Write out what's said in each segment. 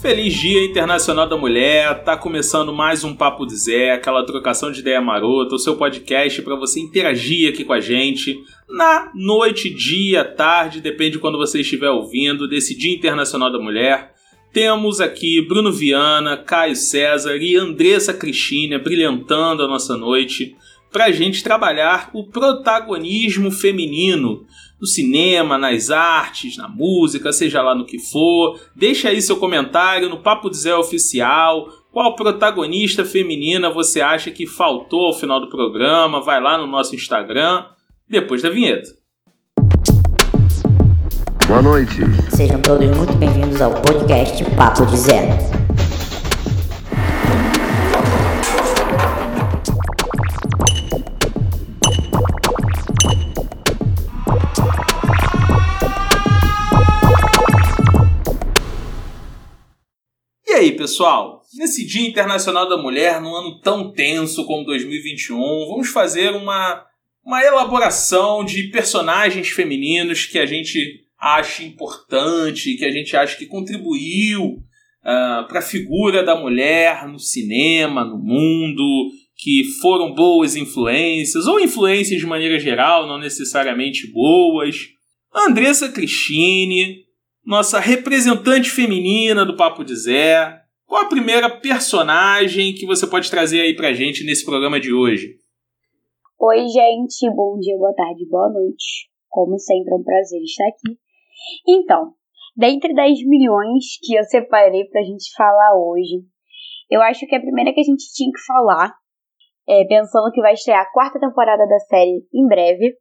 Feliz Dia Internacional da Mulher, tá começando mais um Papo de Zé, aquela trocação de ideia marota, o seu podcast para você interagir aqui com a gente na noite, dia, tarde, depende de quando você estiver ouvindo, desse Dia Internacional da Mulher. Temos aqui Bruno Viana, Caio César e Andressa Cristina brilhantando a nossa noite para a gente trabalhar o protagonismo feminino no cinema, nas artes, na música, seja lá no que for. Deixa aí seu comentário no Papo de Zé Oficial. Qual protagonista feminina você acha que faltou ao final do programa? Vai lá no nosso Instagram, depois da vinheta. Boa noite. Sejam todos muito bem-vindos ao podcast Papo de Zé. Aí, pessoal? Nesse Dia Internacional da Mulher, num ano tão tenso como 2021, vamos fazer uma, uma elaboração de personagens femininos que a gente acha importante, que a gente acha que contribuiu uh, ah, para a figura da mulher no cinema, no mundo, que foram boas influências, ou influências de maneira geral, não necessariamente boas. Andressa Cristine, nossa representante feminina do Papo de Zé. Qual a primeira personagem que você pode trazer aí pra gente nesse programa de hoje? Oi, gente, bom dia, boa tarde, boa noite. Como sempre, é um prazer estar aqui. Então, dentre das milhões que eu separei pra gente falar hoje, eu acho que a primeira que a gente tinha que falar, é, pensando que vai estrear a quarta temporada da série em breve,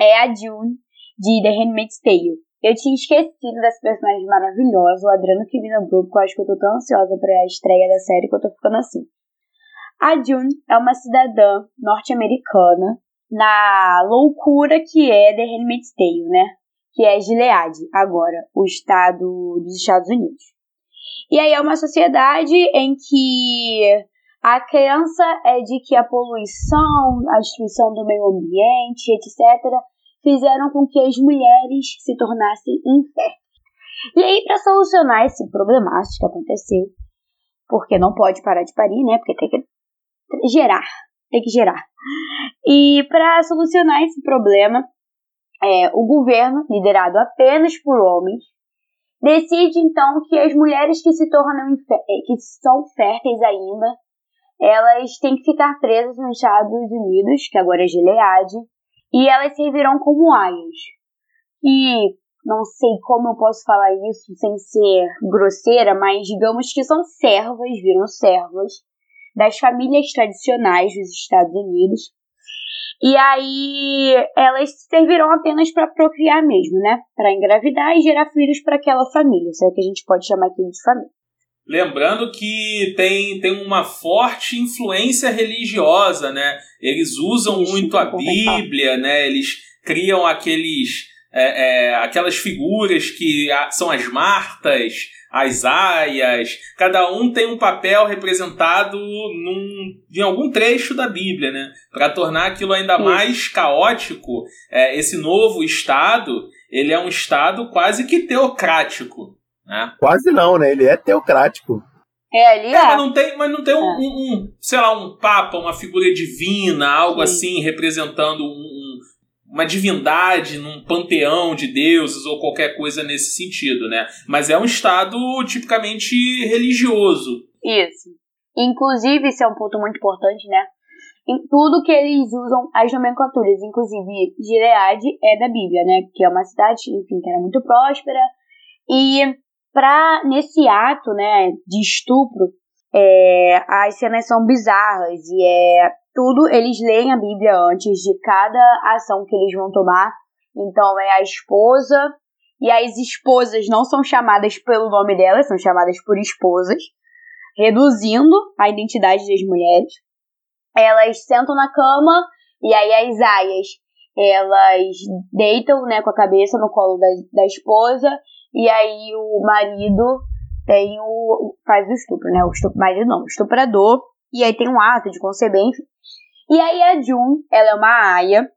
é a June de The Handmaid's Tale. Eu tinha esquecido dessa personagem maravilhosa, o Adriano lembrou, porque eu acho que eu tô tão ansiosa pra estreia da série que eu tô ficando assim. A June é uma cidadã norte-americana na loucura que é The Handmaid's Tale, né? Que é Gilead, agora, o estado dos Estados Unidos. E aí é uma sociedade em que a crença é de que a poluição, a destruição do meio ambiente, etc., fizeram com que as mulheres se tornassem inférteis. E aí, para solucionar esse problemático que aconteceu, porque não pode parar de parir, né? Porque tem que gerar, tem que gerar. E para solucionar esse problema, é, o governo, liderado apenas por homens, decide então que as mulheres que se tornam que são férteis ainda, elas têm que ficar presas nos Estados Unidos, que agora é Gilead, e elas servirão como aias. E não sei como eu posso falar isso sem ser grosseira, mas digamos que são servas, viram servas das famílias tradicionais dos Estados Unidos. E aí elas servirão apenas para procriar mesmo, né? Para engravidar e gerar filhos para aquela família, se é que a gente pode chamar aquilo de família. Lembrando que tem, tem uma forte influência religiosa, né? Eles usam Isso, muito a Bíblia, né? Eles criam aqueles, é, é, aquelas figuras que são as Martas, as aias, cada um tem um papel representado num, em algum trecho da Bíblia, né? Para tornar aquilo ainda mais caótico, é, esse novo Estado, ele é um Estado quase que teocrático. Né? Quase não, né? Ele é teocrático. É, ali é. é. Mas não tem, mas não tem um, é. um, um, sei lá, um papa, uma figura divina, algo Sim. assim, representando um, uma divindade num panteão de deuses ou qualquer coisa nesse sentido, né? Mas é um estado tipicamente religioso. Isso. Inclusive, isso é um ponto muito importante, né? Em tudo que eles usam as nomenclaturas, inclusive Gilead é da Bíblia, né? Que é uma cidade, enfim, que era muito próspera. E para nesse ato, né, de estupro, é, as cenas são bizarras e é tudo eles leem a Bíblia antes de cada ação que eles vão tomar. Então é a esposa e as esposas não são chamadas pelo nome delas, são chamadas por esposas, reduzindo a identidade das mulheres. Elas sentam na cama e aí as aias elas deitam né, com a cabeça no colo da, da esposa e aí o marido tem o. faz o estupro, né? O estupro, marido não, o estuprador. E aí tem um ato de conceber, enfim. E aí a Jun, ela é uma aia.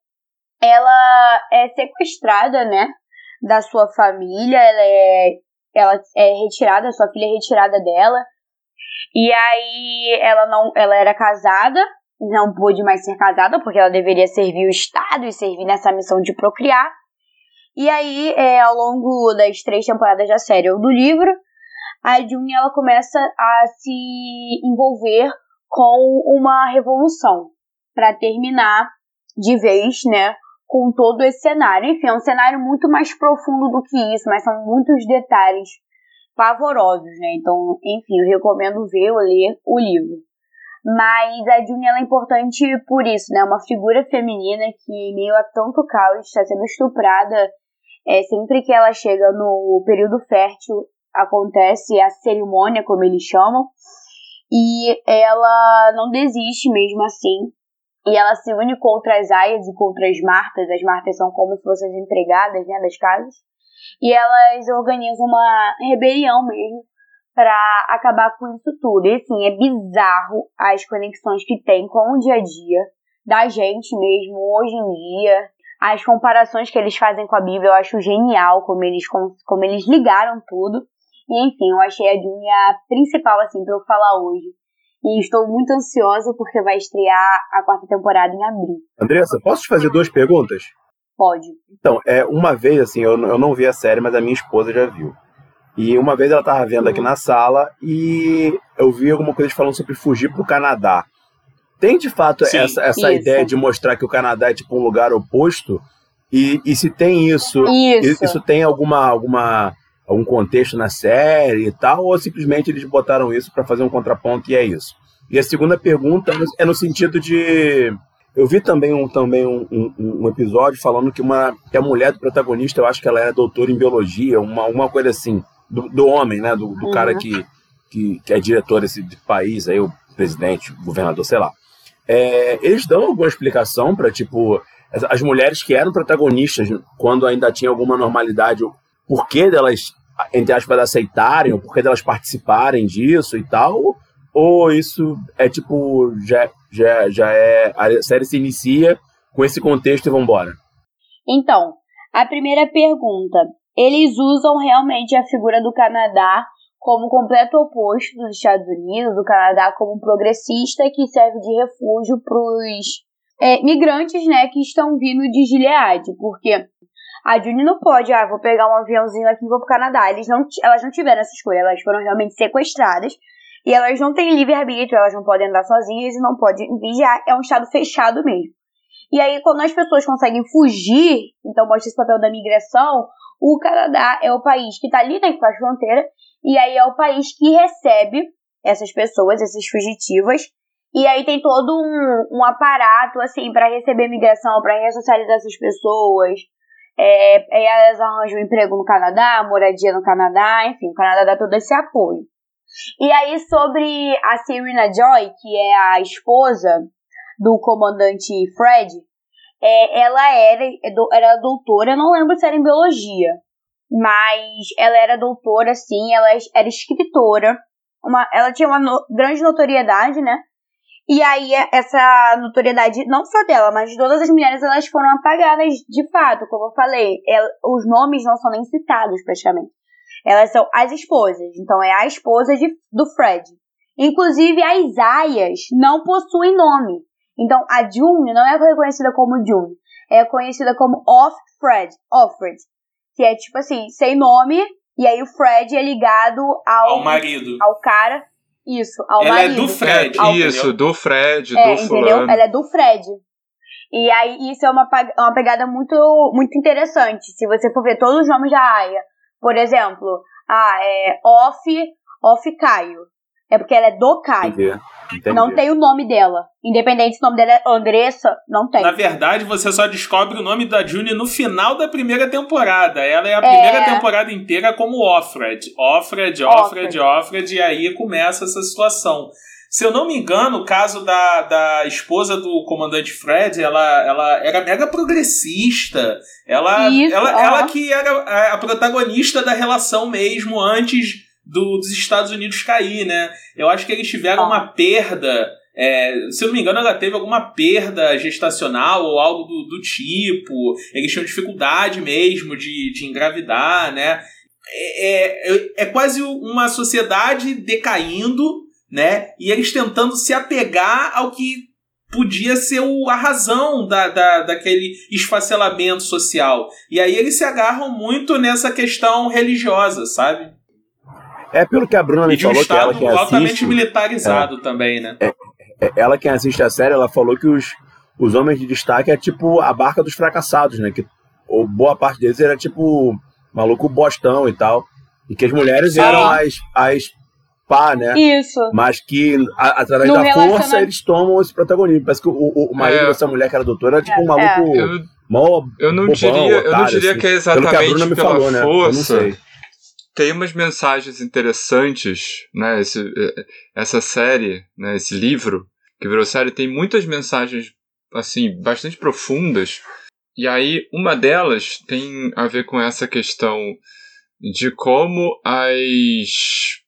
Ela é sequestrada, né? Da sua família. Ela é, ela é retirada, sua filha é retirada dela. E aí ela não, ela era casada, não pôde mais ser casada porque ela deveria servir o Estado e servir nessa missão de procriar. E aí, é, ao longo das três temporadas da série ou do livro, a June ela começa a se envolver com uma revolução para terminar de vez, né, com todo esse cenário. Enfim, é um cenário muito mais profundo do que isso, mas são muitos detalhes pavorosos, né? Então, enfim, eu recomendo ver ou ler o livro. Mas a June ela é importante por isso, né? Uma figura feminina que, meio a tanto caos, está sendo estuprada. É, sempre que ela chega no período fértil, acontece a cerimônia, como eles chamam, e ela não desiste mesmo assim. E ela se une contra as aias e contra as martas. As martas são como se fossem as empregadas né, das casas. E elas organizam uma rebelião mesmo para acabar com isso tudo. E assim, é bizarro as conexões que tem com o dia a dia da gente mesmo hoje em dia. As comparações que eles fazem com a Bíblia eu acho genial como eles, como eles ligaram tudo. E enfim, eu achei a June a principal assim para eu falar hoje. E estou muito ansiosa porque vai estrear a quarta temporada em abril. Andressa, posso te fazer duas perguntas? Pode. Então, é, uma vez, assim, eu, eu não vi a série, mas a minha esposa já viu. E uma vez ela estava vendo aqui na sala e eu vi alguma coisa falando sobre fugir para o Canadá. Tem de fato Sim, essa, essa ideia de mostrar que o Canadá é tipo um lugar oposto? E, e se tem isso, isso, isso tem alguma, alguma algum contexto na série e tal, ou simplesmente eles botaram isso para fazer um contraponto e é isso? E a segunda pergunta é no sentido de eu vi também um, também um, um, um, episódio falando que, uma, que a mulher do protagonista, eu acho que ela era doutora em biologia, uma, uma coisa assim, do, do homem, né? Do, do uhum. cara que, que, que, é diretor desse país, aí o presidente, o governador, sei lá. É, eles dão alguma explicação para, tipo, as, mulheres que eram protagonistas quando ainda tinha alguma normalidade, o porquê delas, entre aspas, aceitarem, o porquê delas participarem disso e tal, ou isso é tipo, já, já, já é. A série se inicia com esse contexto e vambora? Então, a primeira pergunta. Eles usam realmente a figura do Canadá como completo oposto dos Estados Unidos, o Canadá como progressista que serve de refúgio para os é, migrantes né, que estão vindo de Gilead, porque a Juni não pode, ah, vou pegar um aviãozinho aqui e vou pro Canadá. Eles não, elas não tiveram essa escolha, elas foram realmente sequestradas e elas não têm livre-arbítrio, elas não podem andar sozinhas e não podem vigiar. É um estado fechado mesmo. E aí, quando as pessoas conseguem fugir, então mostra esse papel da migração, o Canadá é o país que está ali na fronteira, e aí é o país que recebe essas pessoas, essas fugitivas, e aí tem todo um, um aparato, assim, para receber migração, para ressocializar essas pessoas. É, elas arranjam um emprego no Canadá, moradia no Canadá, enfim, o Canadá dá todo esse apoio. E aí, sobre a Serena Joy, que é a esposa do comandante Fred, é, ela era, é era doutora, não lembro se era em biologia, mas ela era doutora, sim, ela era escritora, uma, ela tinha uma no, grande notoriedade, né? E aí, essa notoriedade, não só dela, mas de todas as mulheres, elas foram apagadas de fato, como eu falei. Ela, os nomes não são nem citados, praticamente. Elas são as esposas. Então é a esposa de, do Fred. Inclusive as aias não possuem nome. Então a June não é reconhecida como June. É conhecida como Off-Fred. Offred. Que é tipo assim, sem nome. E aí o Fred é ligado ao, ao marido. Ao cara. Isso, ao Ela marido. é do Fred. Ao, isso, do Fred, é, do fulano. Entendeu? Ela é do Fred. E aí isso é uma, uma pegada muito, muito interessante. Se você for ver todos os nomes da Aya por exemplo, ah, é off, off Caio. É porque ela é do Caio. Entendi. Entendi. Não tem o nome dela. Independente se o nome dela é Andressa, não tem. Na verdade, você só descobre o nome da June no final da primeira temporada. Ela é a primeira é... temporada inteira como Offred. Offred, Offred, Offred, e aí começa essa situação. Se eu não me engano, o caso da, da esposa do comandante Fred, ela, ela era mega progressista. Ela, Isso, ela, ó. ela que era a protagonista da relação mesmo antes do, dos Estados Unidos cair, né? Eu acho que eles tiveram uma perda. É, se eu não me engano, ela teve alguma perda gestacional ou algo do, do tipo. Eles tinham dificuldade mesmo de, de engravidar, né? é, é, é quase uma sociedade decaindo, né? E eles tentando se apegar ao que podia ser o, a razão da, da, daquele esfacelamento social. E aí eles se agarram muito nessa questão religiosa, sabe? É pelo que a Bruna me e de um falou que ela Estado que altamente assiste, militarizado também, né? é, ela quem assiste a série, ela falou que os, os homens de destaque é tipo a barca dos fracassados, né? Que ou boa parte deles era tipo maluco bostão e tal. E que as mulheres Sim. eram as, as pá, né? Isso. Mas que a- através No da força eles tomam esse protagonismo. Parece que o, o, o marido É. dessa mulher que era doutora era tipo um maluco Eu, mó eu não bobão, diria, eu não otário, diria assim. que é Pelo que a Bruna exatamente me pela falou, né? Eu não força. sei. Tem umas mensagens interessantes, né? Esse, eh, essa série, né? Esse livro que virou série tem muitas mensagens assim bastante profundas. E aí uma delas tem a ver com essa questão de como as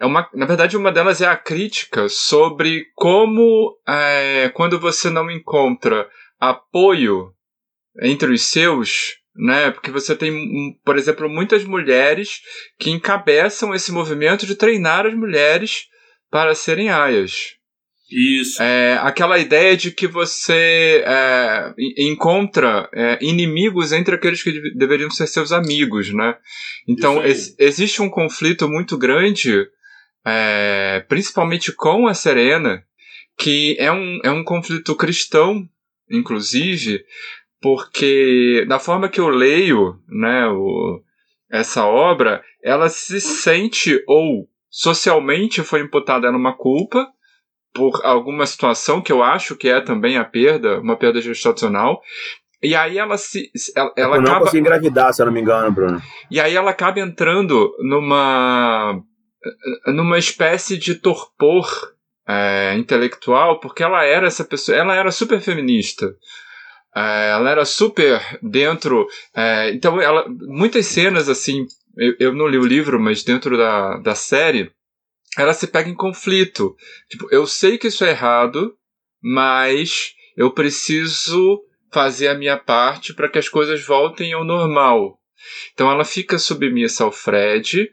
é uma, na verdade, uma delas é a crítica sobre como, é, quando você não encontra apoio entre os seus, né? Porque você tem, hum, por exemplo, muitas mulheres que encabeçam esse movimento de treinar as mulheres para serem aias. Isso. É, aquela ideia de que você é, en- encontra é, inimigos entre aqueles que deve- deveriam ser seus amigos, né? Então ex- existe um conflito muito grande, é, principalmente com a Serena, que é um, é um conflito cristão, inclusive, porque da forma que eu leio, né, o, essa obra, ela se sente ou socialmente foi imputada ela uma culpa por alguma situação que eu acho que é também a perda, uma perda gestacional. E aí ela se ela, ela eu não acaba engravidar, se eu não me engano, Bruno. e aí ela acaba entrando numa numa espécie de torpor é, intelectual, porque ela era essa pessoa, ela era super feminista. É, ela era super dentro. é, então, ela, muitas cenas assim. Eu, eu não li o livro, mas dentro da, da série, ela se pega em conflito. Tipo, eu sei que isso é errado, mas eu preciso fazer a minha parte para que as coisas voltem ao normal. Então ela fica submissa ao Fred,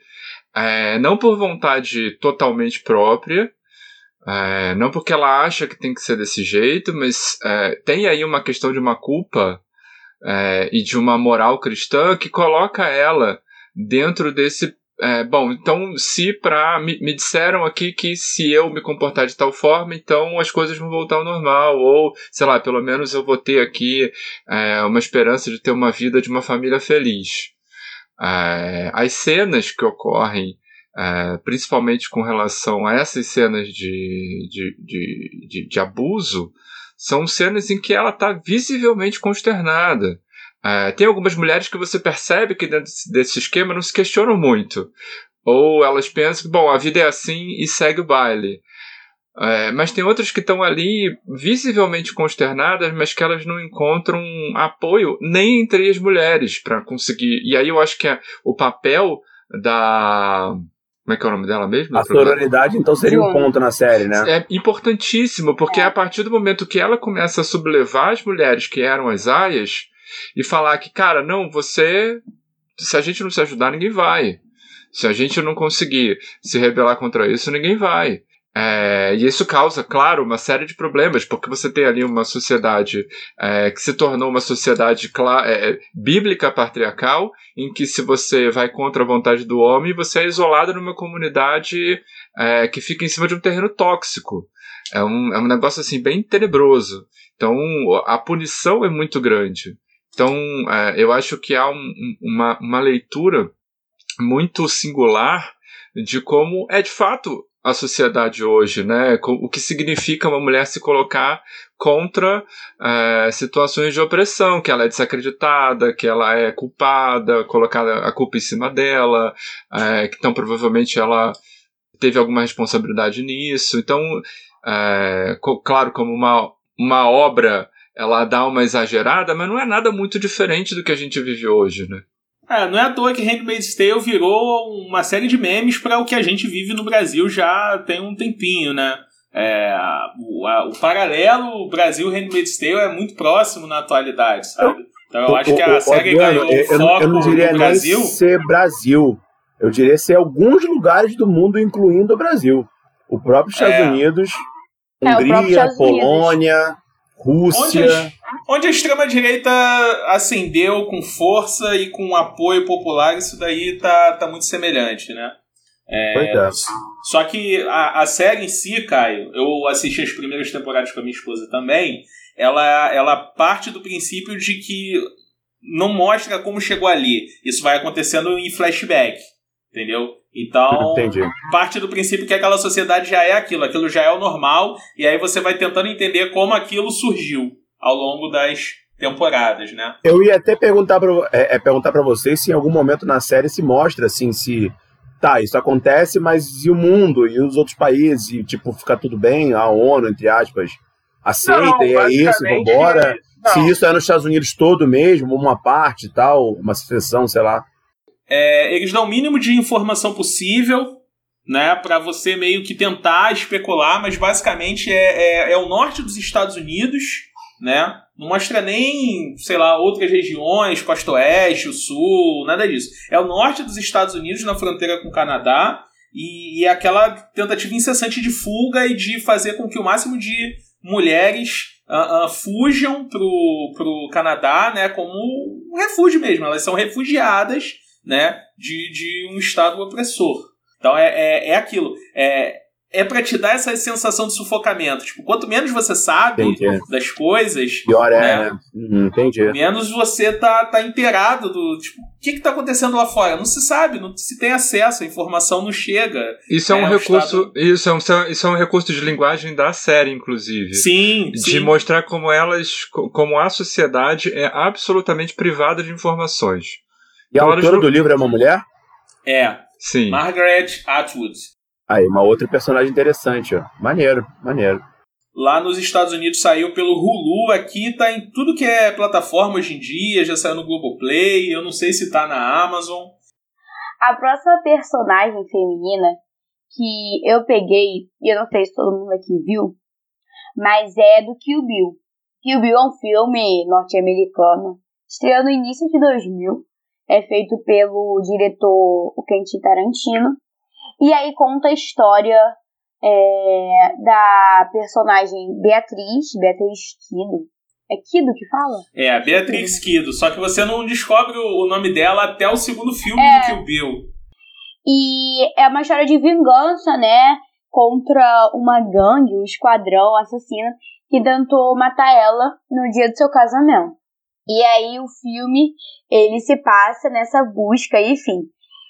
é, não por vontade totalmente própria, é, não porque ela acha que tem que ser desse jeito, mas é, tem aí uma questão de uma culpa é, e de uma moral cristã que coloca ela dentro desse. é, bom, então se para me, me disseram aqui que se eu me comportar de tal forma, então as coisas vão voltar ao normal, ou sei lá, pelo menos eu vou ter aqui é, uma esperança de ter uma vida de uma família feliz. É, as cenas que ocorrem, é, principalmente com relação a essas cenas de, de, de, de, de abuso, são cenas em que ela está visivelmente consternada. É, tem algumas mulheres que você percebe que dentro desse- esquema não se questionam muito. Ou elas pensam bom, a vida é assim e segue o baile. É, mas tem outras que estão ali visivelmente consternadas, mas que elas não encontram apoio nem entre as mulheres para conseguir. E aí eu acho que é o papel da. Como é que é o nome dela mesmo? A sororidade, então, seria um ponto na série, né? É importantíssimo, porque É. a partir do momento que ela começa a sublevar as mulheres que eram as aias e falar que, cara, não, você. Se a gente não se ajudar, ninguém vai. Se a gente não conseguir se rebelar contra isso, ninguém vai. É, e isso causa, claro, uma série de problemas, porque você tem ali uma sociedade é, que se tornou uma sociedade cla- é, bíblica patriarcal, em que se você vai contra a vontade do homem, você é isolado numa comunidade é, que fica em cima de um terreno tóxico. É um, é um negócio assim bem tenebroso. Então a punição é muito grande. Então é, eu acho que há um- uma, uma leitura muito singular de como é de fato a sociedade hoje, né? O que significa uma mulher se colocar contra é, situações de opressão, que ela é desacreditada, que ela é culpada, colocada a culpa em cima dela, é, então provavelmente ela teve alguma responsabilidade nisso. Então, é, claro, como uma, uma obra ela dá uma exagerada, mas não é nada muito diferente do que a gente vive hoje, né? É, não é à toa que Handmaid's Tale virou uma série de memes para o que a gente vive no Brasil já tem um tempinho, né? É, o, a- o paralelo Brasil-Handmaid's Tale é muito próximo na atualidade, sabe? Então eu acho que a série Adriano, ganhou eu, foco não- eu não diria no Brasil. nem ser Brasil. Eu diria ser alguns lugares do mundo, incluindo o Brasil. O próprio Estados É. Unidos, É, Hungria, Estados Unidos. Rússia. Onde, onde a extrema-direita ascendeu com força e com apoio popular, isso daí tá, tá muito semelhante, né? Pois é. Só que a, a série em si, Caio, eu assisti as primeiras temporadas com a minha esposa também, ela, ela parte do princípio de que não mostra como chegou ali. Isso vai acontecendo em flashback, entendeu? Então, Entendi. parte do princípio que aquela sociedade já é aquilo, aquilo já é o normal, e aí você vai tentando entender como aquilo surgiu ao longo das temporadas, né? Eu ia até perguntar para é, é, perguntar pra vocês se em algum momento na série se mostra assim, se. Tá, isso acontece, mas e o mundo? E os outros países? E, tipo, fica tudo bem? A ONU, entre aspas, aceita Não, e é isso, vambora? não. Se isso é nos Estados Unidos todo mesmo, uma parte e tal, uma seção, sei lá. É, eles dão o mínimo de informação possível, né, para você meio que tentar especular, mas basicamente é, é, é o norte dos Estados Unidos, né? Não mostra nem, sei lá, outras regiões, costa oeste, o sul, nada disso. É o norte dos Estados Unidos, na fronteira com o Canadá, e, e é aquela tentativa incessante de fuga e de fazer com que o máximo de mulheres ah, ah, fujam pro, pro Canadá, né, como um refúgio mesmo. Elas são refugiadas, né, de, de um estado opressor. Então é, é, é aquilo. É, é para te dar essa sensação de sufocamento. Tipo, quanto menos você sabe Entendi. das coisas, Pior é, né? né? Uhum, entendi. menos você tá, tá inteirado do. Tipo, o que, que tá acontecendo lá fora? Não se sabe, não se tem acesso, a informação não chega. Isso é um É, o recurso. Estado- Isso, é um, isso é um recurso de linguagem da série, inclusive. Sim, De sim. mostrar como elas. co- como a sociedade é absolutamente privada de informações. E a autora não- do livro é uma mulher? É. Sim. Margaret Atwood. Aí, uma outra personagem interessante, ó. Maneiro, maneiro. Lá nos Estados Unidos saiu pelo Hulu, aqui tá em tudo que é plataforma hoje em dia, já saiu no Globoplay, eu não sei se tá na Amazon. A próxima personagem feminina que eu peguei, e eu não sei se todo mundo aqui viu, mas é do Kill Bill. Kill Bill é um filme norte-americano, estreou no início de 2000, é feito pelo diretor o Quentin Tarantino, e aí conta a história é, da personagem Beatriz, Beatriz Kido. É Kido que fala? É, a Beatrix Kido, só que você não descobre o o nome dela até o segundo filme É. do Kill Bill. E é uma história de vingança, né? Contra uma gangue, um esquadrão assassino que tentou matar ela no dia do seu casamento. E aí o filme, ele se passa nessa busca, enfim.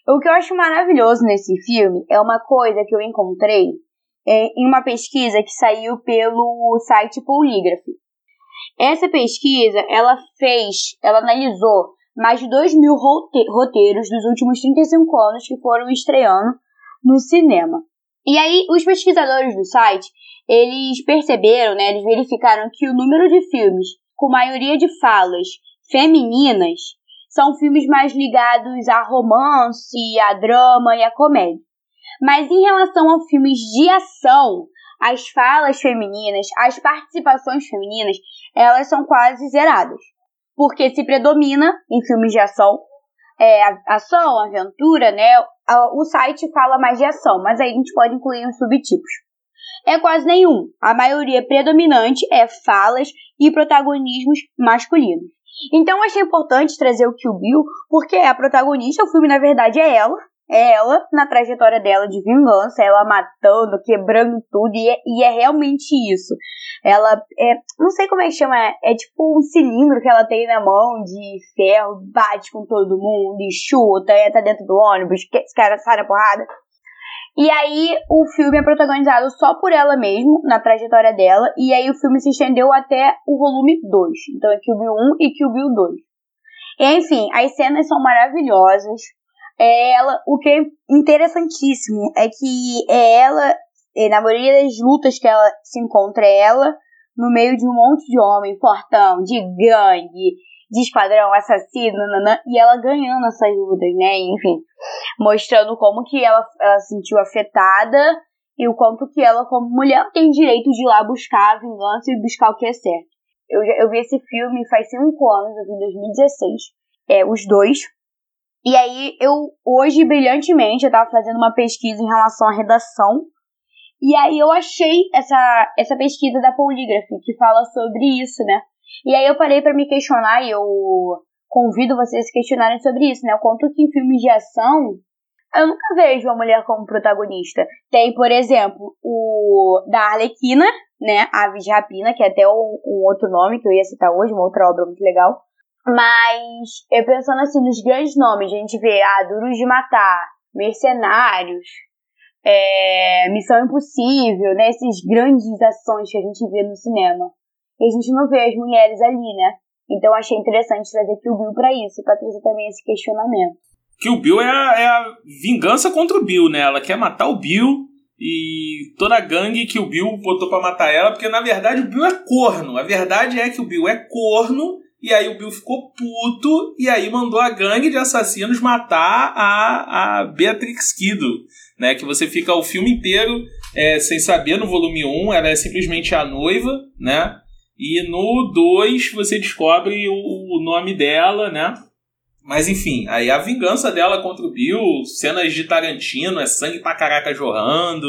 O que eu acho maravilhoso nesse filme é uma coisa que eu encontrei é, em uma pesquisa que saiu pelo site Polygraph. Essa pesquisa, ela fez, ela analisou mais de 2 mil rote- roteiros dos últimos 35 anos que foram estreando no cinema. E aí, os pesquisadores do site, eles perceberam, né, eles verificaram que o número de filmes com maioria de falas femininas são filmes mais ligados a romance, a drama e a comédia. Mas em relação a filmes de ação, as falas femininas, as participações femininas, elas são quase zeradas porque se predomina em filmes de ação, é, ação, aventura, né? O site fala mais de ação, mas aí a gente pode incluir os subtipos. É quase nenhum. A maioria predominante é falas e protagonismos masculinos. Então achei importante trazer o Kill Bill, porque a protagonista, o filme na verdade é ela. É ela na trajetória dela de vingança, ela matando, quebrando tudo, e é, e é realmente isso. Ela é. Não sei como é que chama. É, é tipo um cilindro que ela tem na mão de ferro, bate com todo mundo e chuta, e tá dentro do ônibus, que cara sai na porrada. E aí o filme é protagonizado só por ela mesmo, na trajetória dela, e aí o filme se estendeu até o volume 2. Então é Kill Bill 1 e Kill Bill 2. Enfim, as cenas são maravilhosas. É ela, o que é interessantíssimo é que é ela, é, na maioria das lutas que ela se encontra, é ela no meio de um monte de homem fortão, de gangue, de esquadrão assassino, nananã, e ela ganhando essas lutas, né? Enfim, mostrando como que ela, ela se sentiu afetada e o quanto que ela, como mulher, tem direito de ir lá buscar a vingança e buscar o que é certo. Eu, eu vi esse filme faz cinco anos, eu vi em 2016. É, os dois. E aí, eu, hoje, brilhantemente, eu tava fazendo uma pesquisa em relação à redação. E aí eu achei essa, essa pesquisa da Polygraph, que fala sobre isso, né? E aí eu parei para me questionar e eu convido vocês a se questionarem sobre isso, né? O quanto que em filmes de ação eu nunca vejo a mulher como protagonista. Tem, por exemplo, o da Arlequina, né? Aves de Rapina, que é até um, um, outro nome que eu ia citar hoje, uma outra obra muito legal. Mas eu pensando assim nos grandes nomes, a gente vê ah, Duros de Matar, Mercenários, é, Missão Impossível, né? Essas grandes ações que a gente vê no cinema. E a gente não vê as mulheres ali, né? Então achei interessante trazer Kill Bill para isso, para trazer também esse questionamento. Kill Bill é a, é a vingança contra o Bill, né? Ela quer matar o Bill e toda a gangue que o Bill botou para matar ela, porque na verdade o Bill é corno. A verdade é que o Bill é corno e aí o Bill ficou puto e aí mandou a gangue de assassinos matar a, a Beatrix Kiddo, né? Que você fica o filme inteiro é, sem saber no volume 1, ela é simplesmente a noiva, né? E no 2 você descobre o, o nome dela, né? Mas enfim, aí a vingança dela contra o Bill, cenas de Tarantino, é sangue pra caraca jorrando,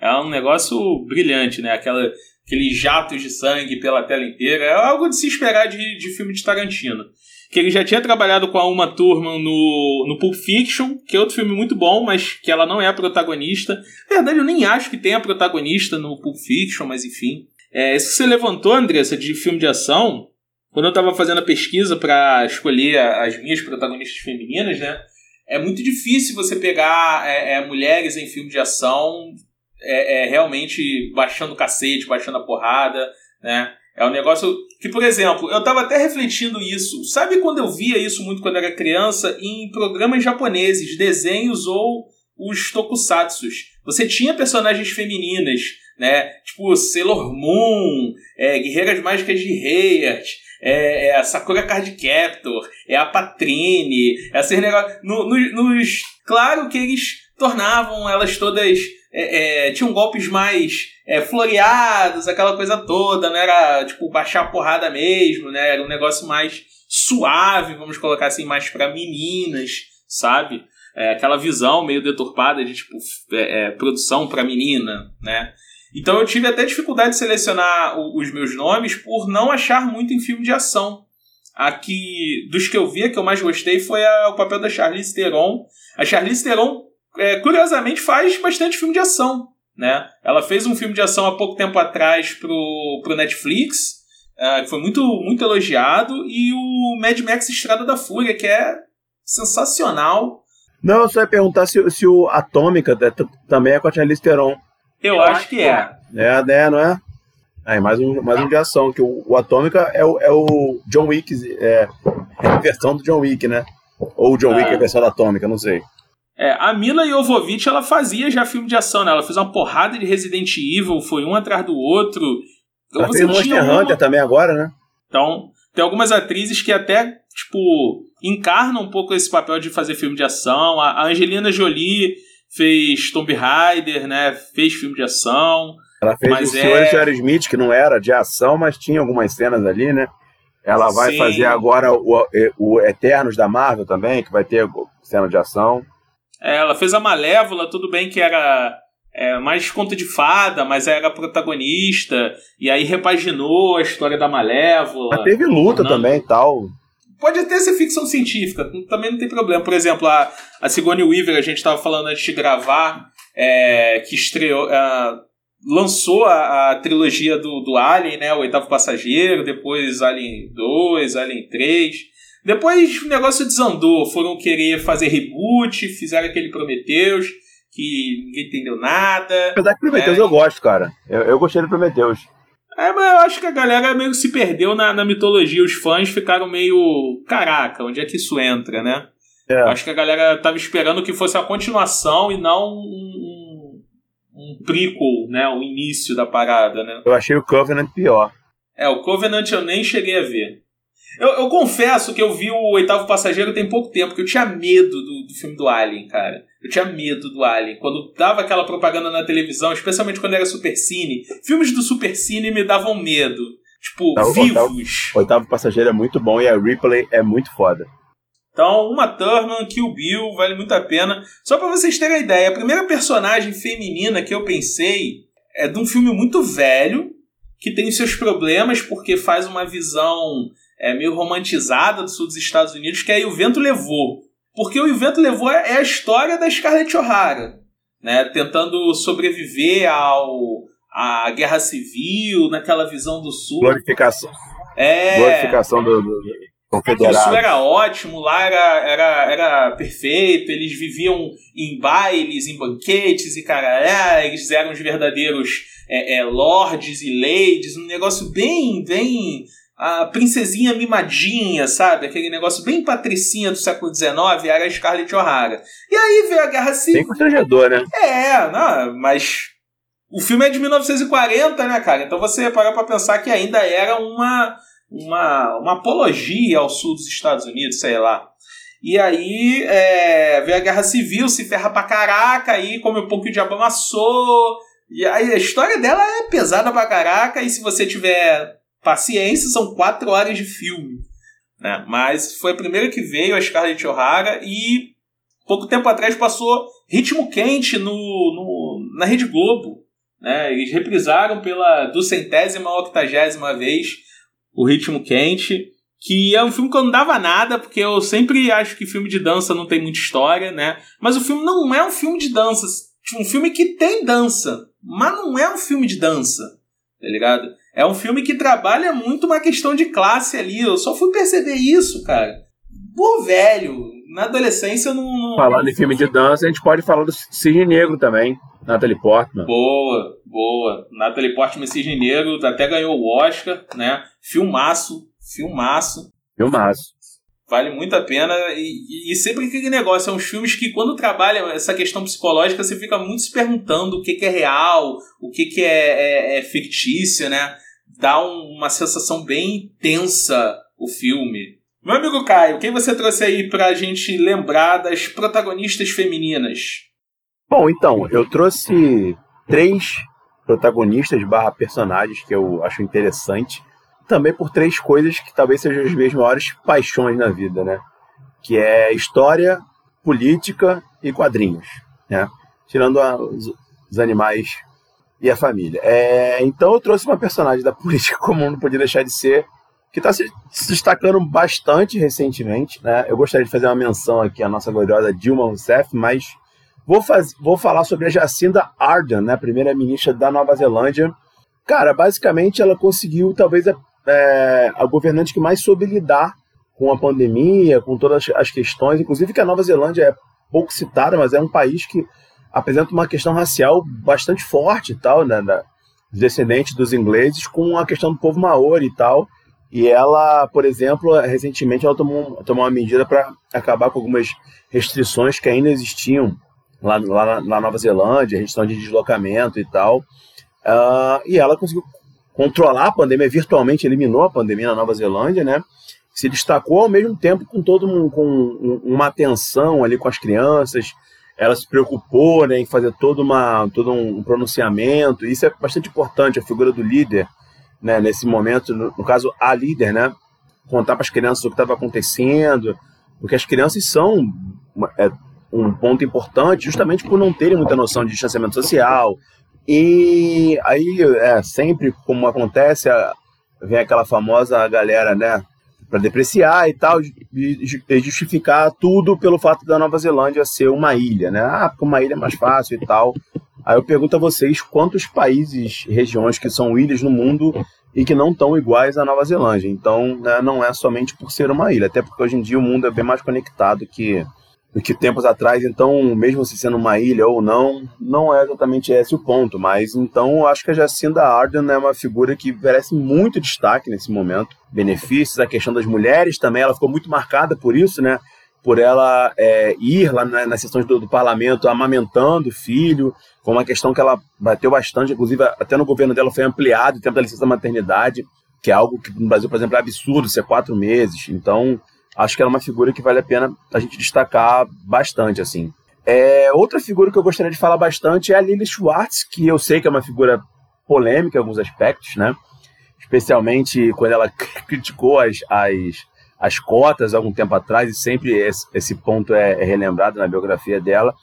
é um negócio brilhante, né? Aquela, aqueles jatos de sangue pela tela inteira, é algo de se esperar de, de filme de Tarantino. Que ele já tinha trabalhado com a Uma Turma no, no Pulp Fiction, que é outro filme muito bom, mas que ela não é a protagonista. Na verdade, eu nem acho que tenha protagonista no Pulp Fiction, mas enfim. É, isso que você levantou, Andressa, de filme de ação, quando eu estava fazendo a pesquisa para escolher as minhas protagonistas femininas, né? É muito difícil você pegar é, é, mulheres em filme de ação é, é, realmente baixando o cacete, baixando a porrada, né? É um negócio que, por exemplo, eu estava até refletindo isso. Sabe quando eu via isso muito quando era criança em programas japoneses, desenhos ou os tokusatsus? Você tinha personagens femininas, né? Tipo Sailor Moon, é, Guerreiras Mágicas de Heart, é, é a Sakura Card Captor, é a Patrine, é esses negócios. No, no, nos, claro que eles tornavam elas todas. É, é, tinham golpes mais é, floreados, aquela coisa toda, não era tipo baixar a porrada mesmo, né? Era um negócio mais suave, vamos colocar assim, mais para meninas, sabe? É, aquela visão meio deturpada de tipo é, produção para menina, né? Então eu tive até dificuldade de selecionar os meus nomes por não achar muito em filme de ação. Aqui, dos que eu vi, a que eu mais gostei foi a, o papel da Charlize Theron. A Charlize Theron, é, curiosamente, faz bastante filme de ação. Né? Ela fez um filme de ação há pouco tempo atrás pro, pro Netflix, é, que foi muito, muito elogiado, e o Mad Max Estrada da Fúria, que é sensacional. Não, eu só ia perguntar se, se o Atômica também é com a Charlize Theron. Eu, eu acho que é. É, né, não é? Aí, mais um, mais um de ação, que o, o Atômica é o, é o John Wick, é, é a versão do John Wick, né? Ou o John é. Wick é a versão da Atômica, não sei. É, a Mila Jovovich, ela fazia já filme de ação, né? Ela fez uma porrada de Resident Evil, foi um atrás do outro. Então, ela fez Monster uma... Hunter também agora, né? Então, tem algumas atrizes que até, tipo, encarnam um pouco esse papel de fazer filme de ação. A Angelina Jolie fez Tomb Raider, né? Fez filme de ação. Ela fez o Senhor é... e Senhora Smith, que não era de ação, mas tinha algumas cenas ali, né? Ela vai Sim. fazer agora o, o Eternos da Marvel também, que vai ter cena de ação. É, ela fez a Malévola, tudo bem que era é, mais conta de fada, mas era protagonista, e aí repaginou a história da Malévola. Mas teve luta tornando... também e tal. Pode até ser ficção científica, também não tem problema. Por exemplo, a, a Sigourney Weaver, a gente estava falando antes de gravar, é, que estreou, lançou a, a, trilogia do, do Alien, né? O Oitavo Passageiro, depois Alien 2, Alien 3. Depois o negócio desandou, foram querer fazer reboot, fizeram aquele Prometheus, que ninguém entendeu nada. Apesar que Prometheus é, eu gosto, cara. Eu, eu gostei do Prometheus. É, mas eu acho que a galera meio que se perdeu na, na mitologia. Os fãs ficaram meio. Caraca, onde é que isso entra, né? É. Acho que a galera tava esperando que fosse a continuação e não um, um prequel, né? O início da parada, né? Eu achei o Covenant pior. É, o Covenant eu nem cheguei a ver. Eu, eu confesso que eu vi o Oitavo Passageiro tem pouco tempo, que eu tinha medo do, do filme do Alien, cara. Eu tinha medo do Alien. Quando dava aquela propaganda na televisão, especialmente quando era Super Cine, filmes do Super Cine me davam medo. tipo, Não, o vivos. Oitavo, o Oitavo Passageiro é muito bom e a Ripley é muito foda. Então, uma Thurman, Kill Bill, vale muito a pena. Só pra vocês terem a ideia, a primeira personagem feminina que eu pensei é de um filme muito velho, que tem seus problemas porque faz uma visão é, meio romantizada do sul dos Estados Unidos, que é O Vento Levou. Porque O Vento Levou é a história da Scarlett O'Hara, né? tentando sobreviver ao à guerra civil, naquela visão do sul. Glorificação. É. Glorificação do, do, do o sul era ótimo, lá era, era, era perfeito, eles viviam em bailes, em banquetes e caralho, eles eram os verdadeiros é, é, lords e ladies, um negócio bem, bem a princesinha mimadinha, sabe? Aquele negócio bem patricinha do século XIX, era a Scarlett O'Hara. E aí veio a Guerra Civil. Bem constrangedor, né? É, não, mas o filme é de 1940, né, cara? Então você parar pra pensar que ainda era uma, uma, uma apologia ao sul dos Estados Unidos, sei lá. E aí é, veio a Guerra Civil, se ferra pra caraca, aí come um pouco de diabo amassou. E aí a história dela é pesada pra caraca, e se você tiver paciência, são quatro horas de filme. Né? Mas foi a primeira que veio, a Scarlett O'Hara, e pouco tempo atrás passou Ritmo Quente no, no, na Rede Globo. Né? Eles reprisaram pela duzentésima ou octagésima vez o Ritmo Quente, que é um filme que eu não dava nada, porque eu sempre acho que filme de dança não tem muita história, né? Mas o filme não é um filme de dança. Um filme que tem dança, mas não é um filme de dança, tá ligado? É um filme que trabalha muito uma questão de classe ali. Eu só fui perceber isso, cara. Pô, velho, na adolescência eu não. não... Falando em filme de dança, a gente pode falar do Cisne Negro também. Natalie Portman. Boa, boa. Natalie Portman Cisne Negro até ganhou o Oscar, né? Filmaço, filmaço. Filmaço. Vale muito a pena. E, e sempre aquele negócio, são uns filmes que, quando trabalham essa questão psicológica, você fica muito se perguntando o que, que é real, o que, que é, é, é fictício, né? Dá um, uma sensação bem tensa o filme. Meu amigo Caio, quem você trouxe aí pra gente lembrar das protagonistas femininas? Bom, então, eu trouxe três protagonistas barra personagens que eu acho interessante. Também por três coisas que talvez sejam as minhas maiores paixões na vida, né? Que é história, política e quadrinhos, né? Tirando os, animais e a família. É, então eu trouxe uma personagem da política como não podia deixar de ser, que está se, se, destacando bastante recentemente, né? Eu gostaria de fazer uma menção aqui à nossa gloriosa Dilma Rousseff, mas Vou, faz, vou falar sobre a Jacinda Ardern, né, primeira-ministra da Nova Zelândia. Cara, basicamente ela conseguiu, talvez, a, é, a governante que mais soube lidar com a pandemia, com todas as questões, inclusive que a Nova Zelândia é pouco citada, mas é um país que apresenta uma questão racial bastante forte e tal, né, da, descendentes dos ingleses, com a questão do povo maori e tal. E ela, por exemplo, recentemente ela tomou, tomou uma medida para acabar com algumas restrições que ainda existiam lá, lá na Nova Zelândia, restrição de deslocamento e tal. Uh, e ela conseguiu controlar a pandemia, virtualmente eliminou a pandemia na Nova Zelândia, né? Se destacou ao mesmo tempo com todo um, com uma atenção ali com as crianças. Ela se preocupou né, em fazer todo, uma, todo um pronunciamento. Isso é bastante importante, a figura do líder, né, nesse momento, no, no caso, a líder, né? Contar para as crianças o que estava acontecendo, porque as crianças são é, um ponto importante, justamente por não terem muita noção de distanciamento social. E aí, é, sempre como acontece, vem aquela famosa galera, né, para depreciar e tal, e justificar tudo pelo fato da Nova Zelândia ser uma ilha, né? Ah, porque uma ilha é mais fácil e tal. Aí eu pergunto a vocês quantos países, regiões que são ilhas no mundo e que não estão iguais à Nova Zelândia. Então, né, não é somente por ser uma ilha, até porque hoje em dia o mundo é bem mais conectado que do que tempos atrás, então, mesmo se sendo uma ilha ou não, não é exatamente esse o ponto, mas então acho que a Jacinda Ardern é uma figura que merece muito destaque nesse momento. Benefícios, a questão das mulheres também, ela ficou muito marcada por isso, né? Por ela é, ir lá na, nas sessões do, do, parlamento amamentando o filho, foi uma questão que ela bateu bastante, inclusive até no governo dela foi ampliado o tempo da licença maternidade, que é algo que no Brasil, por exemplo, é absurdo, ser quatro meses. Então, acho que era uma figura que vale a pena a gente destacar bastante, assim. É, outra figura que eu gostaria de falar bastante é a Lily Schwartz, que eu sei que é uma figura polêmica em alguns aspectos, né? especialmente quando ela criticou as, as, as cotas algum tempo atrás, e sempre esse, esse ponto é, é, relembrado na biografia dela.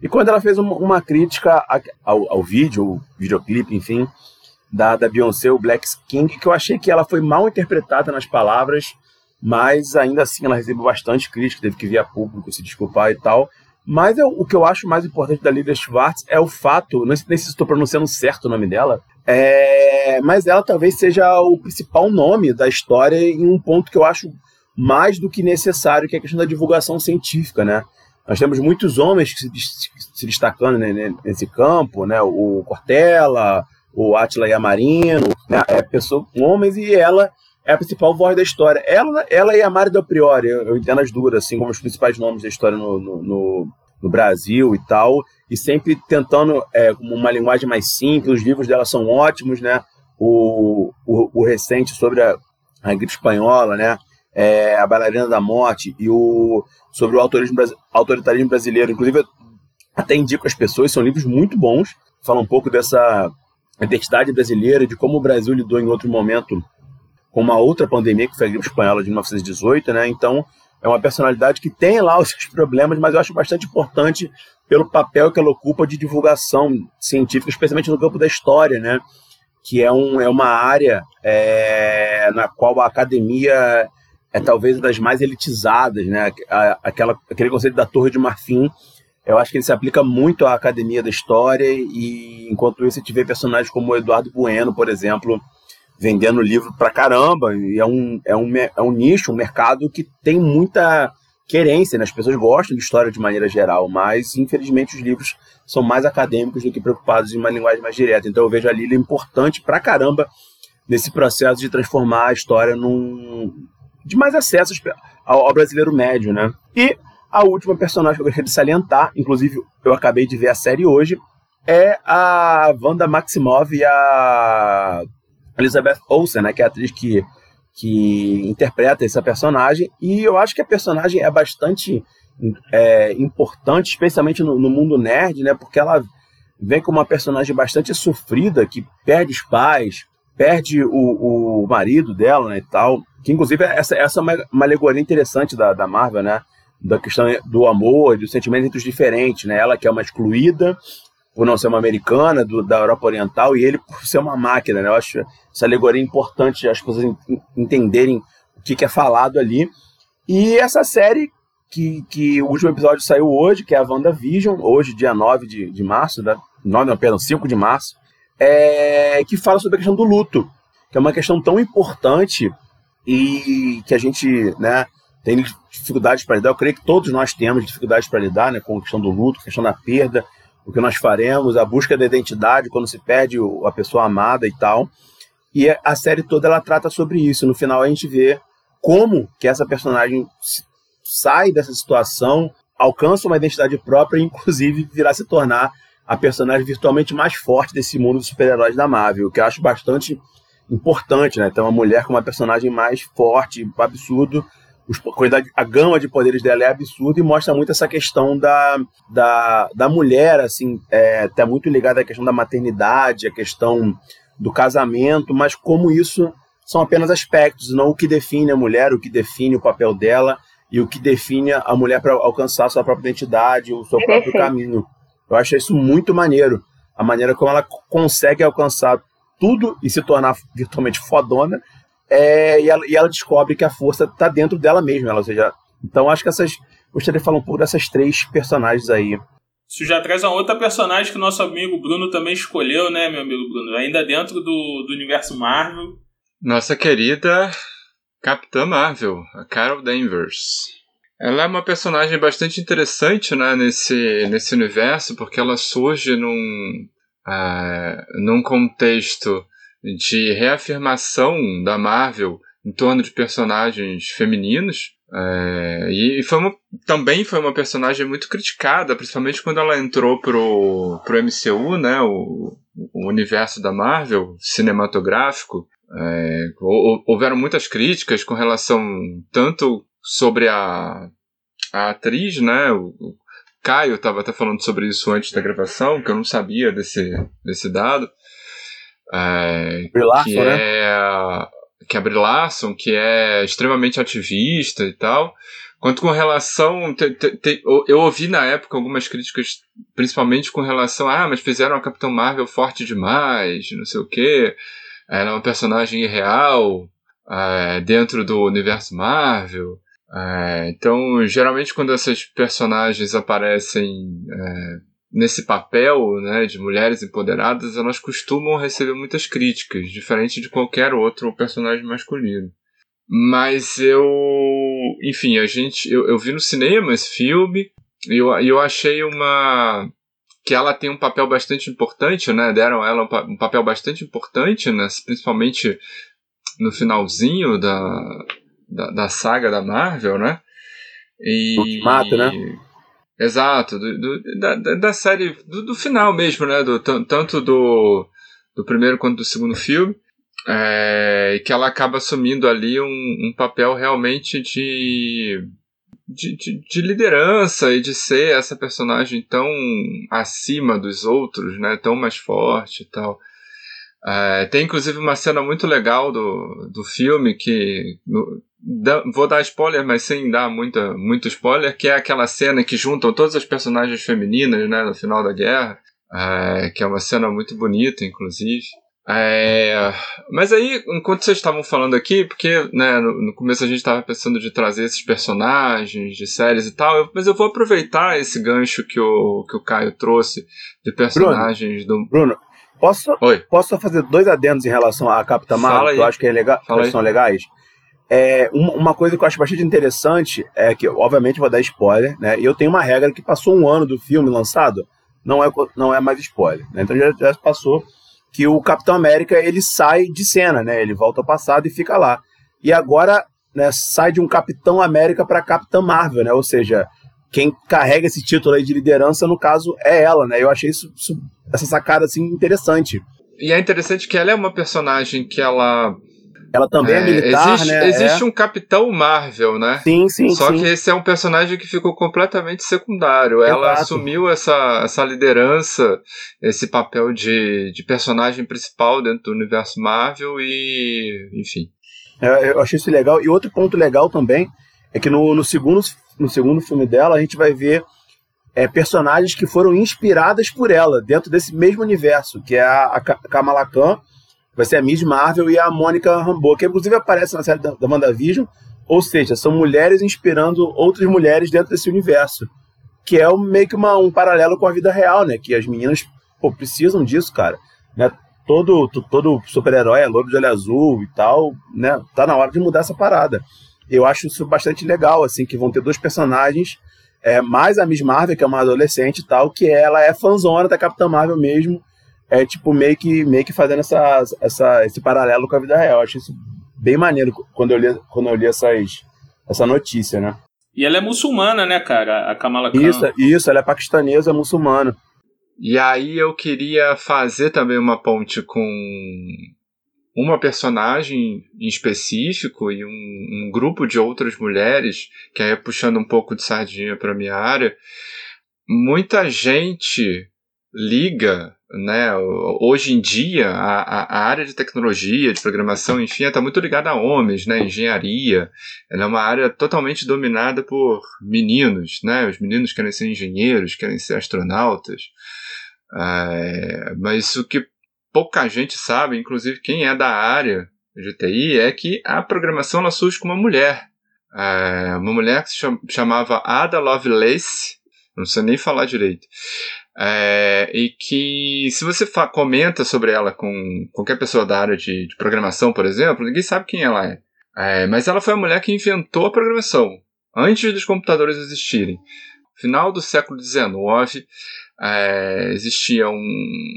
E quando ela fez uma, uma crítica ao, ao vídeo, o videoclipe, enfim, da, da Beyoncé, o Black King, que eu achei que ela foi mal interpretada nas palavras, mas ainda assim ela recebeu bastante crítica, teve que vir a público se desculpar e tal. Mas eu, o que eu acho mais importante da Lida Schwartz é o fato, não sei se estou pronunciando certo o nome dela, é, mas ela talvez seja o principal nome da história em um ponto que eu acho mais do que necessário, que é a questão da divulgação científica, né? Nós temos muitos homens que se, se destacando né, nesse campo, né? O Cortella, o Atila Yamarino, né? É pessoa, homens e ela é a principal voz da história. Ela, ela e a Mari Del Priori, eu, eu entendo as duas, assim, como os principais nomes da história no, no, no, no Brasil e tal, e sempre tentando é, uma linguagem mais simples, os livros dela são ótimos, né? O, o, o recente sobre a, a gripe espanhola, né? É, a Bailarina da Morte e o sobre o autoritarismo brasileiro. Inclusive, até indico as pessoas, são livros muito bons, falam um pouco dessa identidade brasileira, de como o Brasil lidou em outro momento com uma outra pandemia, que foi a gripe espanhola de 1918, né? Então, é uma personalidade que tem lá os seus problemas, mas eu acho bastante importante pelo papel que ela ocupa de divulgação científica, especialmente no campo da história, né? Que é, um, é uma área é, na qual a academia é talvez uma das mais elitizadas, né? Aquela, aquele conceito da Torre de Marfim, eu acho que ele se aplica muito à academia da história e enquanto isso gente vê personagens como o Eduardo Bueno, por exemplo, vendendo livro pra caramba, e é um, é um, é um nicho, um mercado que tem muita querência, né? as pessoas gostam de história de maneira geral, mas infelizmente os livros são mais acadêmicos do que preocupados em uma linguagem mais direta. Então eu vejo a Lília importante pra caramba nesse processo de transformar a história num de mais acesso ao, ao brasileiro médio, né? E a última personagem que eu gostaria de salientar, inclusive eu acabei de ver a série hoje, é a Wanda Maximov e a Elizabeth Olsen, né, que é a atriz que, que interpreta essa personagem, e eu acho que a personagem é bastante é, importante, especialmente no, no, mundo nerd, né, porque ela vem como uma personagem bastante sofrida, que perde os pais, perde o, o marido dela né, e tal, que inclusive essa, essa é uma, uma alegoria interessante da, da Marvel, né, da questão do amor, dos sentimentos entre os diferentes, né, ela que é uma excluída, por não ser uma americana do, da Europa Oriental e ele por ser uma máquina. Né? Eu acho essa alegoria importante as pessoas entenderem o que, que é falado ali. E essa série, que, que o último episódio saiu hoje, que é a WandaVision, hoje, dia 9 de, de março, né? 9, não, perdão, 5 de março, é, que fala sobre a questão do luto, que é uma questão tão importante e que a gente né, tem dificuldades para lidar. Eu creio que todos nós temos dificuldades para lidar né, com a questão do luto, questão da perda, o que nós faremos, a busca da identidade quando se perde a pessoa amada e tal. E a série toda ela trata sobre isso. No final a gente vê como que essa personagem sai dessa situação, alcança uma identidade própria e inclusive virá se tornar a personagem virtualmente mais forte desse mundo dos super-heróis da Marvel, que eu acho bastante importante, né? Ter uma mulher com uma personagem mais forte, absurdo, os, a gama de poderes dela é absurda e mostra muito essa questão da, da, da mulher, assim, é, tá muito ligada à questão da maternidade, a questão do casamento, mas como isso são apenas aspectos, não o que define a mulher, o que define o papel dela e o que define a mulher para alcançar sua própria identidade, o seu próprio caminho. Eu acho isso muito maneiro, a maneira como ela consegue alcançar tudo e se tornar virtualmente fodona, é, e, ela, e, ela, descobre que a força está dentro dela mesma, ela, ou seja, então acho que essas gostaria de falar um pouco dessas três personagens aí. Isso já traz uma outra personagem que o nosso amigo Bruno também escolheu, né, meu amigo Bruno? Ainda dentro do, do universo Marvel. Nossa querida Capitã Marvel, a Carol Danvers. Ela é uma personagem bastante interessante né, nesse, nesse universo, porque ela surge num, uh, num contexto de reafirmação da Marvel em torno de personagens femininos. É, e foi uma, também foi uma personagem muito criticada, principalmente quando ela entrou pro, pro MCU, né, o, o universo da Marvel cinematográfico. É, houveram muitas críticas com relação tanto sobre a, a atriz, né, o, o Caio estava até falando sobre isso antes da gravação, que eu não sabia desse, desse dado, É, Brie Larson, que né? é que é Larson, que é extremamente ativista e tal. Quanto com relação. Te, te, te, eu ouvi na época algumas críticas, principalmente com relação a. Ah, mas fizeram a Capitão Marvel forte demais, não sei o quê. Ela é uma personagem irreal é, dentro do universo Marvel. É, então, geralmente, quando essas personagens aparecem é, nesse papel né, de mulheres empoderadas, elas costumam receber muitas críticas, diferente de qualquer outro personagem masculino. Mas eu. Enfim, a gente. Eu, eu vi no cinema esse filme e eu, eu achei uma. Que ela tem um papel bastante importante, né? Deram ela um, um papel bastante importante, né? Principalmente no finalzinho da, da, da saga da Marvel, né? E. Ultimato, né? Exato, do, do, da, da série. Do, do final mesmo, né? Do, tanto do, do primeiro quanto do segundo filme. É, que ela acaba assumindo ali um, um papel realmente de, de, de, de, liderança e de ser essa personagem tão acima dos outros, né, tão mais forte e tal. É, tem inclusive uma cena muito legal do, do filme que. No, da, vou dar spoiler, mas sem dar muita, muito spoiler, que é aquela cena que juntam todas as personagens femininas né, no final da guerra. É, que é uma cena muito bonita, inclusive. É, mas aí, enquanto vocês estavam falando aqui, porque né, no, no, começo a gente estava pensando de trazer esses personagens de séries e tal, eu, mas eu vou aproveitar esse gancho que o, que o Caio trouxe de personagens Bruno, do. Bruno, posso, Oi. posso fazer dois adendos em relação à Capitã Marvel, que eu acho que, é legal, são legais? É, uma, coisa que eu acho bastante interessante é que, obviamente, vou dar spoiler, né? E eu tenho uma regra que passou um ano do filme lançado, não é, não é mais spoiler. Né? Então já, já passou que o Capitão América ele sai de cena, né? Ele volta ao passado e fica lá. E agora né, sai de um Capitão América para Capitã Marvel, né? Ou seja, quem carrega esse título aí de liderança, no caso, é ela, né? Eu achei isso, isso, essa sacada assim interessante. E é interessante que ela é uma personagem que ela ela também é, é militar, existe, né? Existe é. um Capitão Marvel, né? Sim, sim, Só sim. que esse é um personagem que ficou completamente secundário. Exato. Ela assumiu essa, essa liderança, esse papel de, de personagem principal dentro do universo Marvel e, enfim. É, eu achei isso legal. E outro ponto legal também é que no, no, segundo, no segundo filme dela a gente vai ver é, personagens que foram inspiradas por ela, dentro desse mesmo universo, que é a, a Kamala Khan, vai ser a Miss Marvel e a Mônica Rambeau, que inclusive aparece na série da, da WandaVision, ou seja, são mulheres inspirando outras mulheres dentro desse universo, que é meio que uma, um paralelo com a vida real, né, que as meninas pô, precisam disso, cara, né, todo, todo super-herói é lobo de olho azul e tal, né, tá na hora de mudar essa parada. Eu acho isso bastante legal, assim, que vão ter dois personagens, é, mais a Miss Marvel, que é uma adolescente e tal, que ela é fanzona da Capitã Marvel mesmo, é tipo meio que, meio que fazendo essa, essa, esse paralelo com a vida real. Eu acho isso bem maneiro quando eu li, quando eu li essas, essa notícia, né? E ela é muçulmana, né, cara? A Kamala Khan. Isso, isso, ela é paquistanesa, muçulmana. E aí eu queria fazer também uma ponte com uma personagem em específico e um, um grupo de outras mulheres, que aí puxando um pouco de sardinha para minha área. Muita gente liga né, hoje em dia a, a, área de tecnologia, de programação, enfim, está muito ligada a homens, né, engenharia. Ela é uma área totalmente dominada por meninos, né, os meninos querem ser engenheiros, querem ser astronautas. É, mas o que pouca gente sabe, inclusive quem é da área de TI, é que a programação ela surge com uma mulher. É, uma mulher que se chamava Ada Lovelace, não sei nem falar direito. É, e que se você comenta sobre ela com qualquer pessoa da área de, de programação, por exemplo, ninguém sabe quem ela é. é. Mas ela foi a mulher que inventou a programação, antes dos computadores existirem. Final do século XIX, é, existia um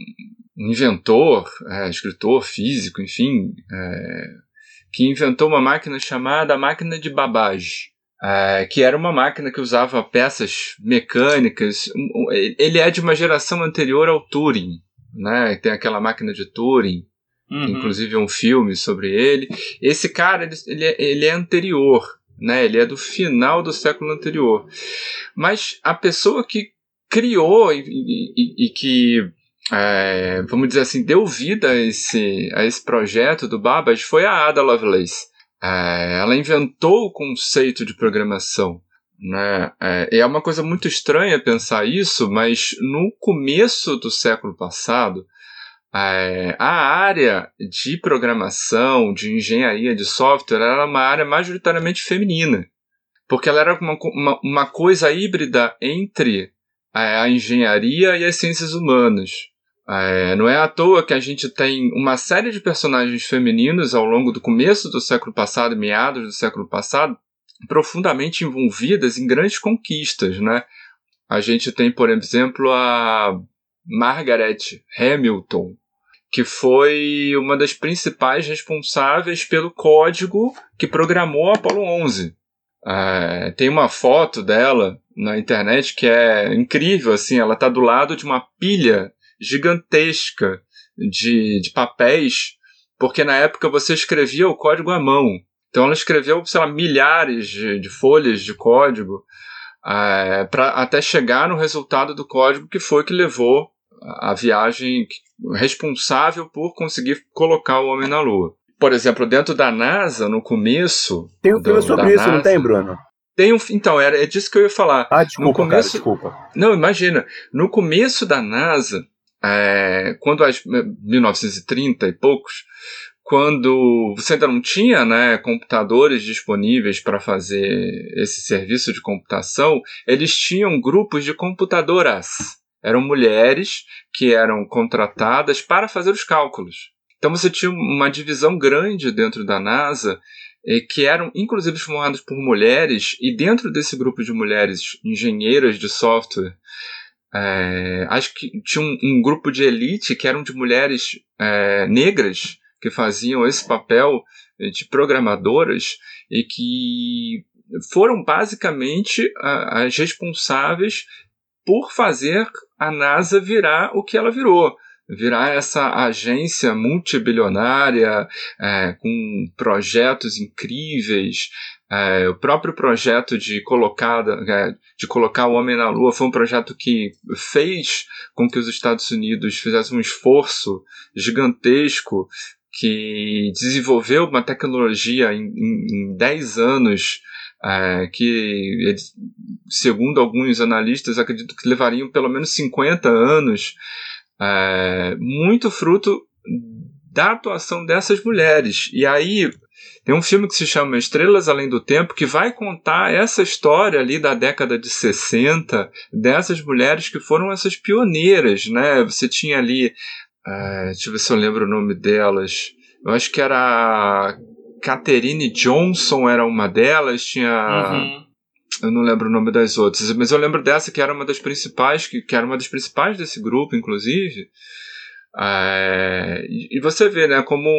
inventor, é, escritor, físico, enfim, é, que inventou uma máquina chamada máquina de Babbage. Uh, que era uma máquina que usava peças mecânicas. Ele é de uma geração anterior ao Turing, né? Tem aquela máquina de Turing, uhum. inclusive um filme sobre ele. Esse cara, ele, ele, é, ele é anterior, né? Ele é do final do século anterior. Mas a pessoa que criou e, e, e que é, vamos dizer assim, deu vida a esse, a esse projeto do Babbage foi a Ada Lovelace. É, ela inventou o conceito de programação. Né? É, é uma coisa muito estranha pensar isso, mas no começo do século passado, é, a área de programação, de engenharia de software, era uma área majoritariamente feminina. Porque ela era uma, uma, uma coisa híbrida entre a, a engenharia e as ciências humanas. É, não é à toa que a gente tem uma série de personagens femininos ao longo do começo do século passado, meados do século passado, profundamente envolvidas em grandes conquistas, né? A gente tem, por exemplo, a Margaret Hamilton, que foi uma das principais responsáveis pelo código que programou a Apollo 11. É, tem uma foto dela na internet que é incrível, assim, ela está do lado de uma pilha gigantesca de, de papéis, porque na época você escrevia o código à mão. Então ela escreveu, sei lá, milhares de, de folhas de código é, para até chegar no resultado do código que foi que levou a viagem responsável por conseguir colocar o homem na Lua. Por exemplo, dentro da NASA, no começo. Tem um filme sobre isso, NASA, não tem, Bruno? Tem um, então, era, é disso que eu ia falar. Ah, desculpa, no começo, cara, desculpa. Não, imagina. No começo da NASA, é, quando as 1930 e poucos, quando você ainda não tinha né, computadores disponíveis para fazer esse serviço de computação, eles tinham grupos de computadoras. Eram mulheres que eram contratadas para fazer os cálculos. Então você tinha uma divisão grande dentro da NASA que eram inclusive formadas por mulheres, e dentro desse grupo de mulheres engenheiras de software, é, acho que tinha um, um, grupo de elite que eram de mulheres é, negras que faziam esse papel de programadoras e que foram basicamente as responsáveis por fazer a NASA virar o que ela virou virar essa agência multibilionária é, com projetos incríveis. É, o próprio projeto de colocar, é, de colocar o homem na Lua foi um projeto que fez com que os Estados Unidos fizessem um esforço gigantesco que desenvolveu uma tecnologia em, em, em 10 anos é, que, segundo alguns analistas, acredito que levariam pelo menos 50 anos é, muito fruto da atuação dessas mulheres. E aí tem um filme que se chama Estrelas Além do Tempo que vai contar essa história ali da década de 60 dessas mulheres que foram essas pioneiras, né? Você tinha ali, é, deixa eu ver se eu lembro o nome delas. Eu acho que era Catherine Johnson era uma delas, tinha uhum. Eu não lembro o nome das outras, mas eu lembro dessa que era uma das principais, que, que era uma das principais desse grupo, inclusive. É, e você vê, né, como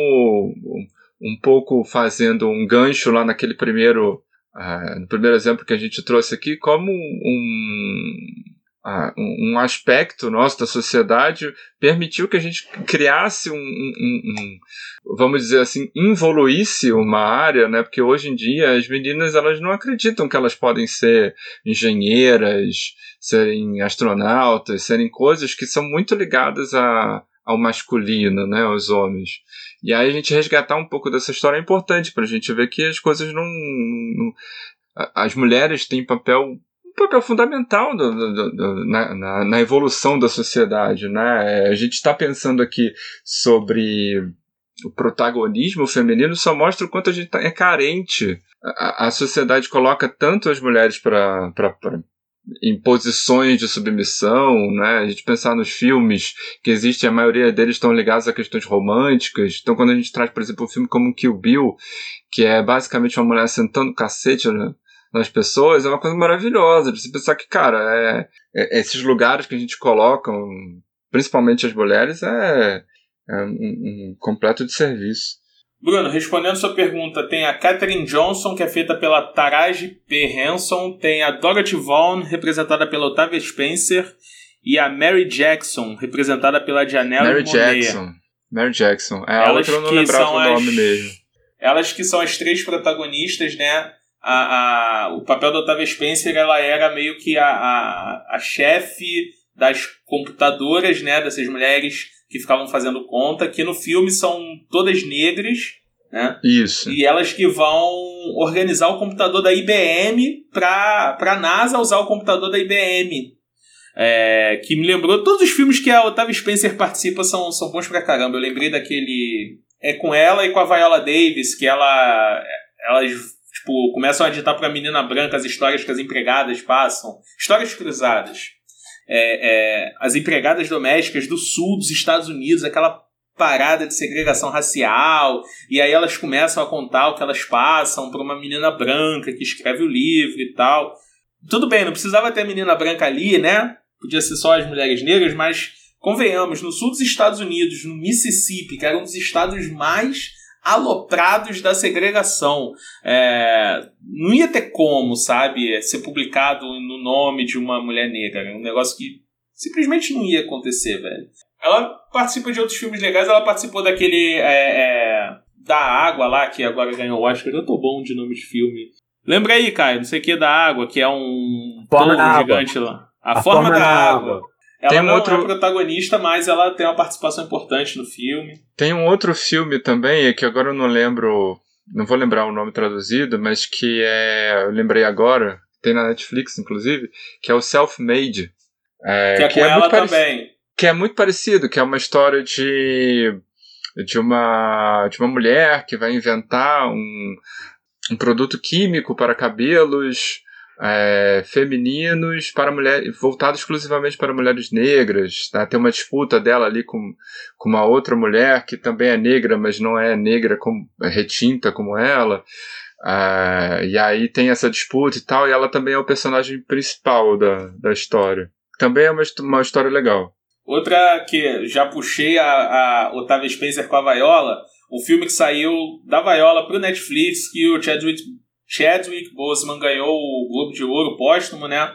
um pouco fazendo um gancho lá naquele primeiro, uh, no primeiro exemplo que a gente trouxe aqui, como um, um aspecto nosso da sociedade permitiu que a gente criasse um, um, um, vamos dizer assim, evoluísse uma área, né? Porque hoje em dia as meninas elas não acreditam que elas podem ser engenheiras, serem astronautas, serem coisas que são muito ligadas a, ao masculino, né? Aos homens. E aí a gente resgatar um pouco dessa história é importante para a gente ver que as coisas não, não as mulheres têm papel papel fundamental do, do, do, na, na, na, evolução da sociedade. Né? É, a gente está pensando aqui sobre o protagonismo feminino, só mostra o quanto a gente tá, é carente. A, a sociedade coloca tanto as mulheres para em posições de submissão, né? A gente pensar nos filmes que existem, a maioria deles estão ligados a questões românticas. Então, quando a gente traz, por exemplo, um filme como Kill Bill, que é basicamente uma mulher sentando cacete né? nas pessoas é uma coisa maravilhosa. De você pensar que, cara, é, é, esses lugares que a gente coloca, principalmente as mulheres, é, é um, um completo de serviço. Bruno, respondendo sua pergunta, tem a Catherine Johnson, que é feita pela Taraji P. Henson, tem a Dorothy Vaughan, representada pela Octavia Spencer, e a Mary Jackson, representada pela Janelle Mary. Jackson. Mary Jackson. É, a outra eu não lembrava o nome as, mesmo. Elas que são as três protagonistas, né? a, a, o papel da Octavia Spencer ela era meio que a, a, a chefe das computadoras, né, dessas mulheres que ficavam fazendo conta, que no filme são todas negras, né? Isso. E elas que vão organizar o computador da IBM para a NASA usar o computador da IBM. É, que me lembrou. Todos os filmes que a Otávia Spencer participa são, são bons pra caramba. Eu lembrei daquele. É com ela e com a Viola Davis, que ela. Elas tipo, começam a ditar pra menina branca as histórias que as empregadas passam. Histórias cruzadas. É, é, as empregadas domésticas do sul dos Estados Unidos, aquela parada de segregação racial, e aí elas começam a contar o que elas passam para uma menina branca que escreve o livro e tal. Tudo bem, não precisava ter menina branca ali, né? Podia ser só as mulheres negras, mas convenhamos, no sul dos Estados Unidos, no Mississippi, que era um dos estados mais aloprados da segregação. É, não ia ter como, sabe, ser publicado no nome de uma mulher negra. É um negócio que simplesmente não ia acontecer, velho. Ela participa de outros filmes legais, ela participou daquele. É, é, da Água lá, que agora ganhou o Oscar. Eu tô bom de nome de filme. Lembra aí, Caio, não sei o que da água, que é um forma gigante lá. A, a forma, forma, da água. água. Ela tem um não outro... é protagonista, mas ela tem uma participação importante no filme. Tem um outro filme também, que agora eu não lembro, não vou lembrar o nome traduzido, mas que é, eu lembrei agora, tem na Netflix inclusive, que é o Self Made. É, que é com que é ela também que é muito parecido, que é uma história de, de, uma, de uma mulher que vai inventar um, um produto químico para cabelos é, femininos para mulheres voltado exclusivamente para mulheres negras tá? tem uma disputa dela ali com, com uma outra mulher que também é negra mas não é negra como é retinta como ela. É, e aí tem essa disputa e tal e ela também é o personagem principal da, da história. Também é uma, uma história legal. Outra que já puxei a, a Otávia Spencer com a Vaiola, um filme que saiu da Vaiola pro Netflix, que o Chadwick, Chadwick Boseman ganhou o Globo de Ouro póstumo, né?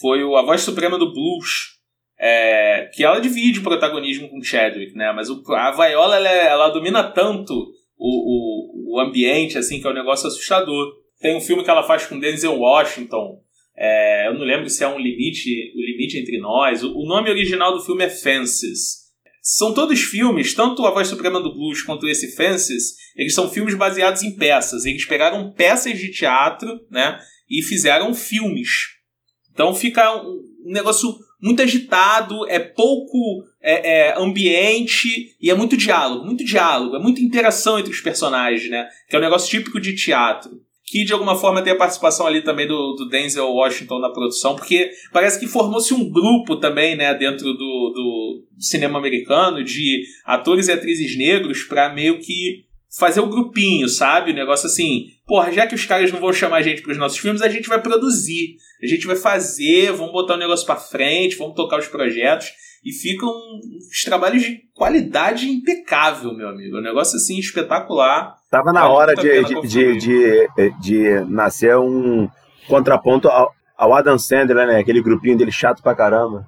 Foi A Voz Suprema do Blues. É, que ela divide o protagonismo com Chadwick, né? Mas o, a Vaiola, ela, ela domina tanto o, o, o ambiente, assim, que é um negócio assustador. Tem um filme que ela faz com Denzel Washington, é, eu não lembro se é um limite, o limite entre nós. O, o, nome original do filme é Fences. São todos filmes, tanto A Voz Suprema do Blues quanto esse Fences, eles são filmes baseados em peças. Eles pegaram peças de teatro, né, e fizeram filmes. Então fica um, negócio muito agitado, é pouco é, é, ambiente e é muito diálogo, muito diálogo, é muita interação entre os personagens, né? Que é um negócio típico de teatro que de alguma forma tem a participação ali também do, do Denzel Washington na produção, porque parece que formou-se um grupo também, né, dentro do, do cinema americano de atores e atrizes negros para meio que fazer o um grupinho, sabe? O negócio assim, porra, já que os caras não vão chamar a gente para os nossos filmes, a gente vai produzir, a gente vai fazer, vamos botar o negócio para frente, vamos tocar os projetos e ficam uns trabalhos de qualidade impecável, meu amigo. Um negócio assim espetacular. Tava na hora de, de, de, de, de, nascer um contraponto ao, ao Adam Sandler, né? Aquele grupinho dele chato pra caramba.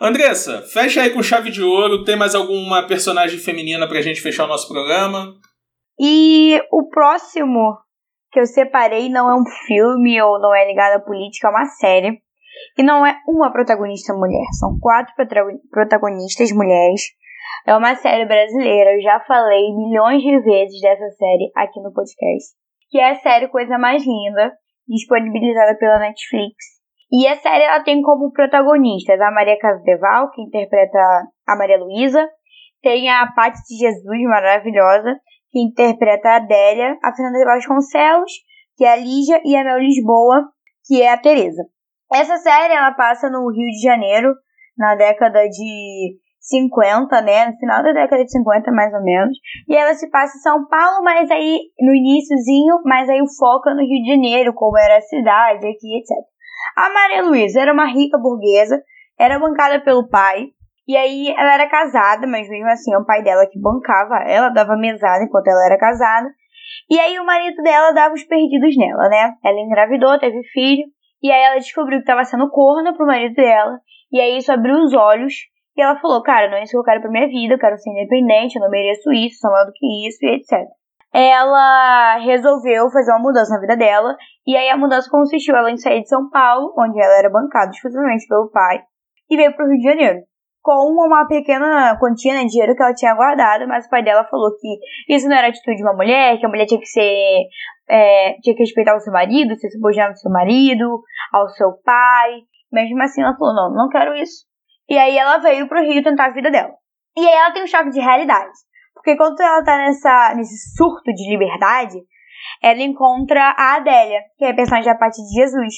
Andressa, fecha aí com chave de ouro. Tem mais alguma personagem feminina pra gente fechar o nosso programa? E o próximo que eu separei não é um filme ou não é ligado à política, é uma série e não é uma protagonista mulher, são quatro protagonistas mulheres. É uma série brasileira, eu já falei milhões de vezes dessa série aqui no podcast. Que é a série Coisa Mais Linda, disponibilizada pela Netflix. E a série ela tem como protagonistas a Maria Casadeval, que interpreta a Maria Luísa, tem a Paty de Jesus, maravilhosa, que interpreta a Adélia, a Fernanda Vasconcelos, que é a Lígia, e a Mel Lisboa, que é a Teresa. Essa série ela passa no Rio de Janeiro, na década de 50, né? No final da década de 50, mais ou menos. E ela se passa em São Paulo, mas aí no iníciozinho, mas aí o foco é no Rio de Janeiro, como era a cidade aqui, etc. A Maria Luísa era uma rica burguesa, era bancada pelo pai, e aí ela era casada, mas mesmo assim é o pai dela que bancava ela, dava mesada enquanto ela era casada. E aí o marido dela dava os perdidos nela, né? Ela engravidou, teve filho, e aí ela descobriu que estava sendo corna pro marido dela. E aí isso abriu os olhos. E ela falou, cara, não é isso que eu quero pra minha vida, eu quero ser independente, eu não mereço isso, sou maior do que isso, e etc. Ela resolveu fazer uma mudança na vida dela. E aí a mudança consistiu ela em sair de São Paulo, onde ela era bancada exclusivamente pelo pai. e veio pro Rio de Janeiro. Com uma pequena quantia né, de dinheiro que ela tinha guardado, mas o pai dela falou que isso não era atitude de uma mulher, que a mulher tinha que ser. É, tinha que respeitar o seu marido, ser subordinada ao seu marido, ao seu pai. Mesmo assim, ela falou: não, não quero isso. E aí ela veio pro Rio tentar a vida dela. E aí ela tem um choque de realidade. Porque quando ela tá nessa, nesse surto de liberdade, ela encontra a Adélia, que é a personagem da parte de Jesus.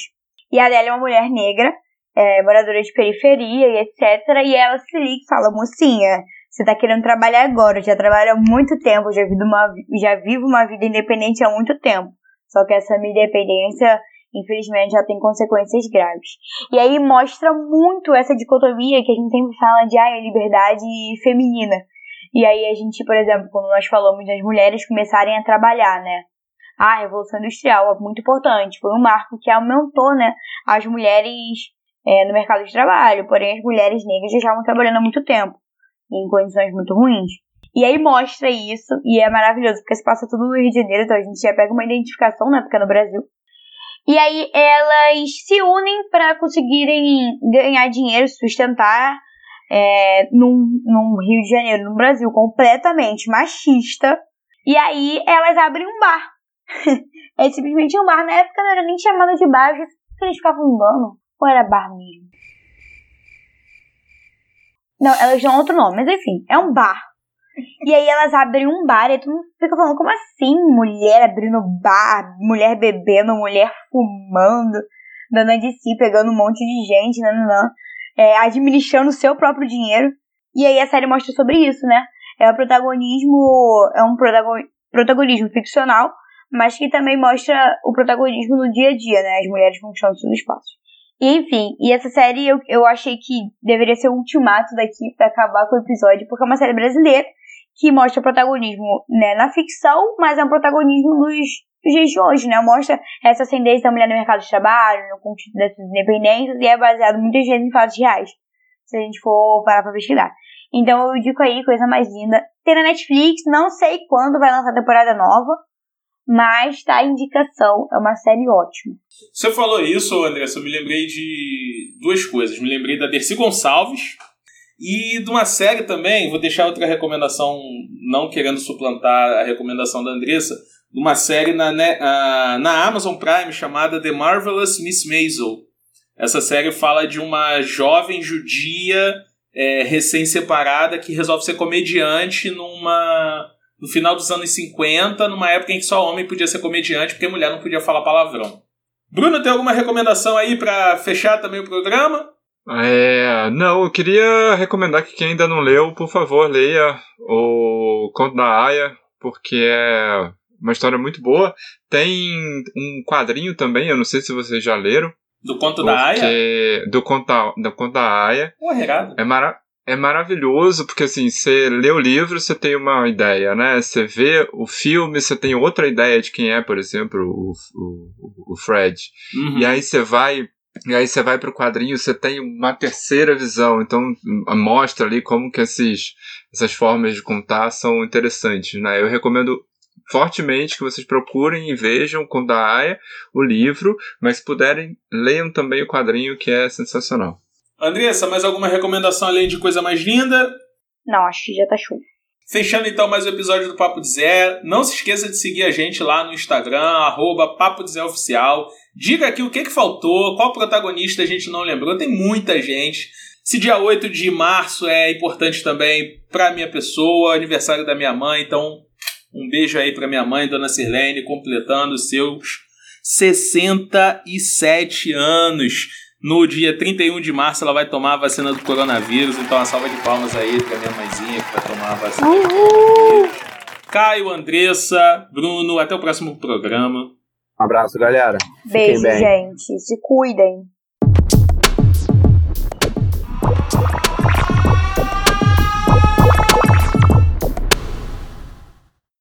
E a Adélia é uma mulher negra, é, moradora de periferia e etc. E ela se liga e fala, mocinha, você tá querendo trabalhar agora, já trabalho há muito tempo, já vivo, uma, já vivo uma vida independente há muito tempo. Só que essa minha independência, infelizmente, já tem consequências graves. E aí mostra muito essa dicotomia que a gente sempre fala de ah, liberdade feminina. E aí a gente, por exemplo, quando nós falamos das mulheres começarem a trabalhar, né? A Revolução Industrial é muito importante, foi um marco que aumentou, né, as mulheres é, no mercado de trabalho, porém as mulheres negras já estavam trabalhando há muito tempo, em condições muito ruins. E aí mostra isso, e é maravilhoso, porque se passa tudo no Rio de Janeiro, então a gente já pega uma identificação, né, porque é no Brasil. E aí elas se unem para conseguirem ganhar dinheiro, sustentar é, num, num Rio de Janeiro, no Brasil, completamente machista. E aí elas abrem um bar. é simplesmente um bar. Na época não era nem chamado de bar, porque eles ficavam dando. Ou era bar mesmo? Não, elas dão outro nome, mas enfim, é um bar. E aí elas abrem um bar e todo mundo fica falando, como assim? Mulher abrindo bar, mulher bebendo, mulher fumando, dando de si, pegando um monte de gente, não é, administrando o seu próprio dinheiro. E aí a série mostra sobre isso, né? É o protagonismo, é um protagonismo ficcional, mas que também mostra o protagonismo no dia a dia, né? As mulheres conquistando seus espaços. Enfim, e essa série eu, eu achei que deveria ser o ultimato daqui para acabar com o episódio, porque é uma série brasileira que mostra protagonismo né, na ficção, mas é um protagonismo nos dias de hoje, né? Mostra essa ascendência da mulher no mercado de trabalho, no conquista dessas independências, e é baseado muitas vezes em fatos reais, se a gente for parar pra pesquisar. Então eu digo aí, coisa mais linda. Tem na Netflix, não sei quando vai lançar a temporada nova, mas tá a indicação, é uma série ótima. Você falou isso, Andressa, eu me lembrei de duas coisas. Me lembrei da Dercy Gonçalves e de uma série também, vou deixar outra recomendação, não querendo suplantar a recomendação da Andressa, uma série na, na Amazon Prime chamada The Marvelous Miss Maisel. Essa série fala de uma jovem judia é, recém-separada que resolve ser comediante numa no final dos anos 50, numa época em que só homem podia ser comediante porque mulher não podia falar palavrão. Bruno, tem alguma recomendação aí para fechar também o programa? É, não, eu queria recomendar que quem ainda não leu, por favor, leia o Conto da Aya, porque é uma história muito boa. Tem um quadrinho também, eu não sei se vocês já leram. Do Conto da Aya? Do Conto, do conto da Aya. Pô, é, mara é maravilhoso, porque assim, você lê o livro, você tem uma ideia, né? Você vê o filme, você tem outra ideia de quem é, por exemplo, o, o, o Fred. Uhum. E aí você vai e aí você vai para o quadrinho, você tem uma terceira visão, então mostra ali como que esses, essas formas de contar são interessantes, né? Eu recomendo fortemente que vocês procurem e vejam com da Aya o livro, mas se puderem, leiam também o quadrinho que é sensacional. Andressa, mais alguma recomendação além de coisa mais linda? Não, acho que já tá show. Fechando então mais um episódio do Papo de Zé. Não se esqueça de seguir a gente lá no Instagram, arroba Papo de Zé Oficial. Diga aqui o que, que faltou, qual protagonista a gente não lembrou. Tem muita gente. Esse dia 8 de março é importante também para minha pessoa, aniversário da minha mãe. Então, um beijo aí para minha mãe, Dona Sirlene, completando seus 67 anos. No dia 31 de março ela vai tomar a vacina do coronavírus, então uma salva de palmas aí pra minha mãezinha que vai tomar a vacina. Caio, Andressa, Bruno, até o próximo programa. Um abraço, galera. Beijo, gente. Se cuidem.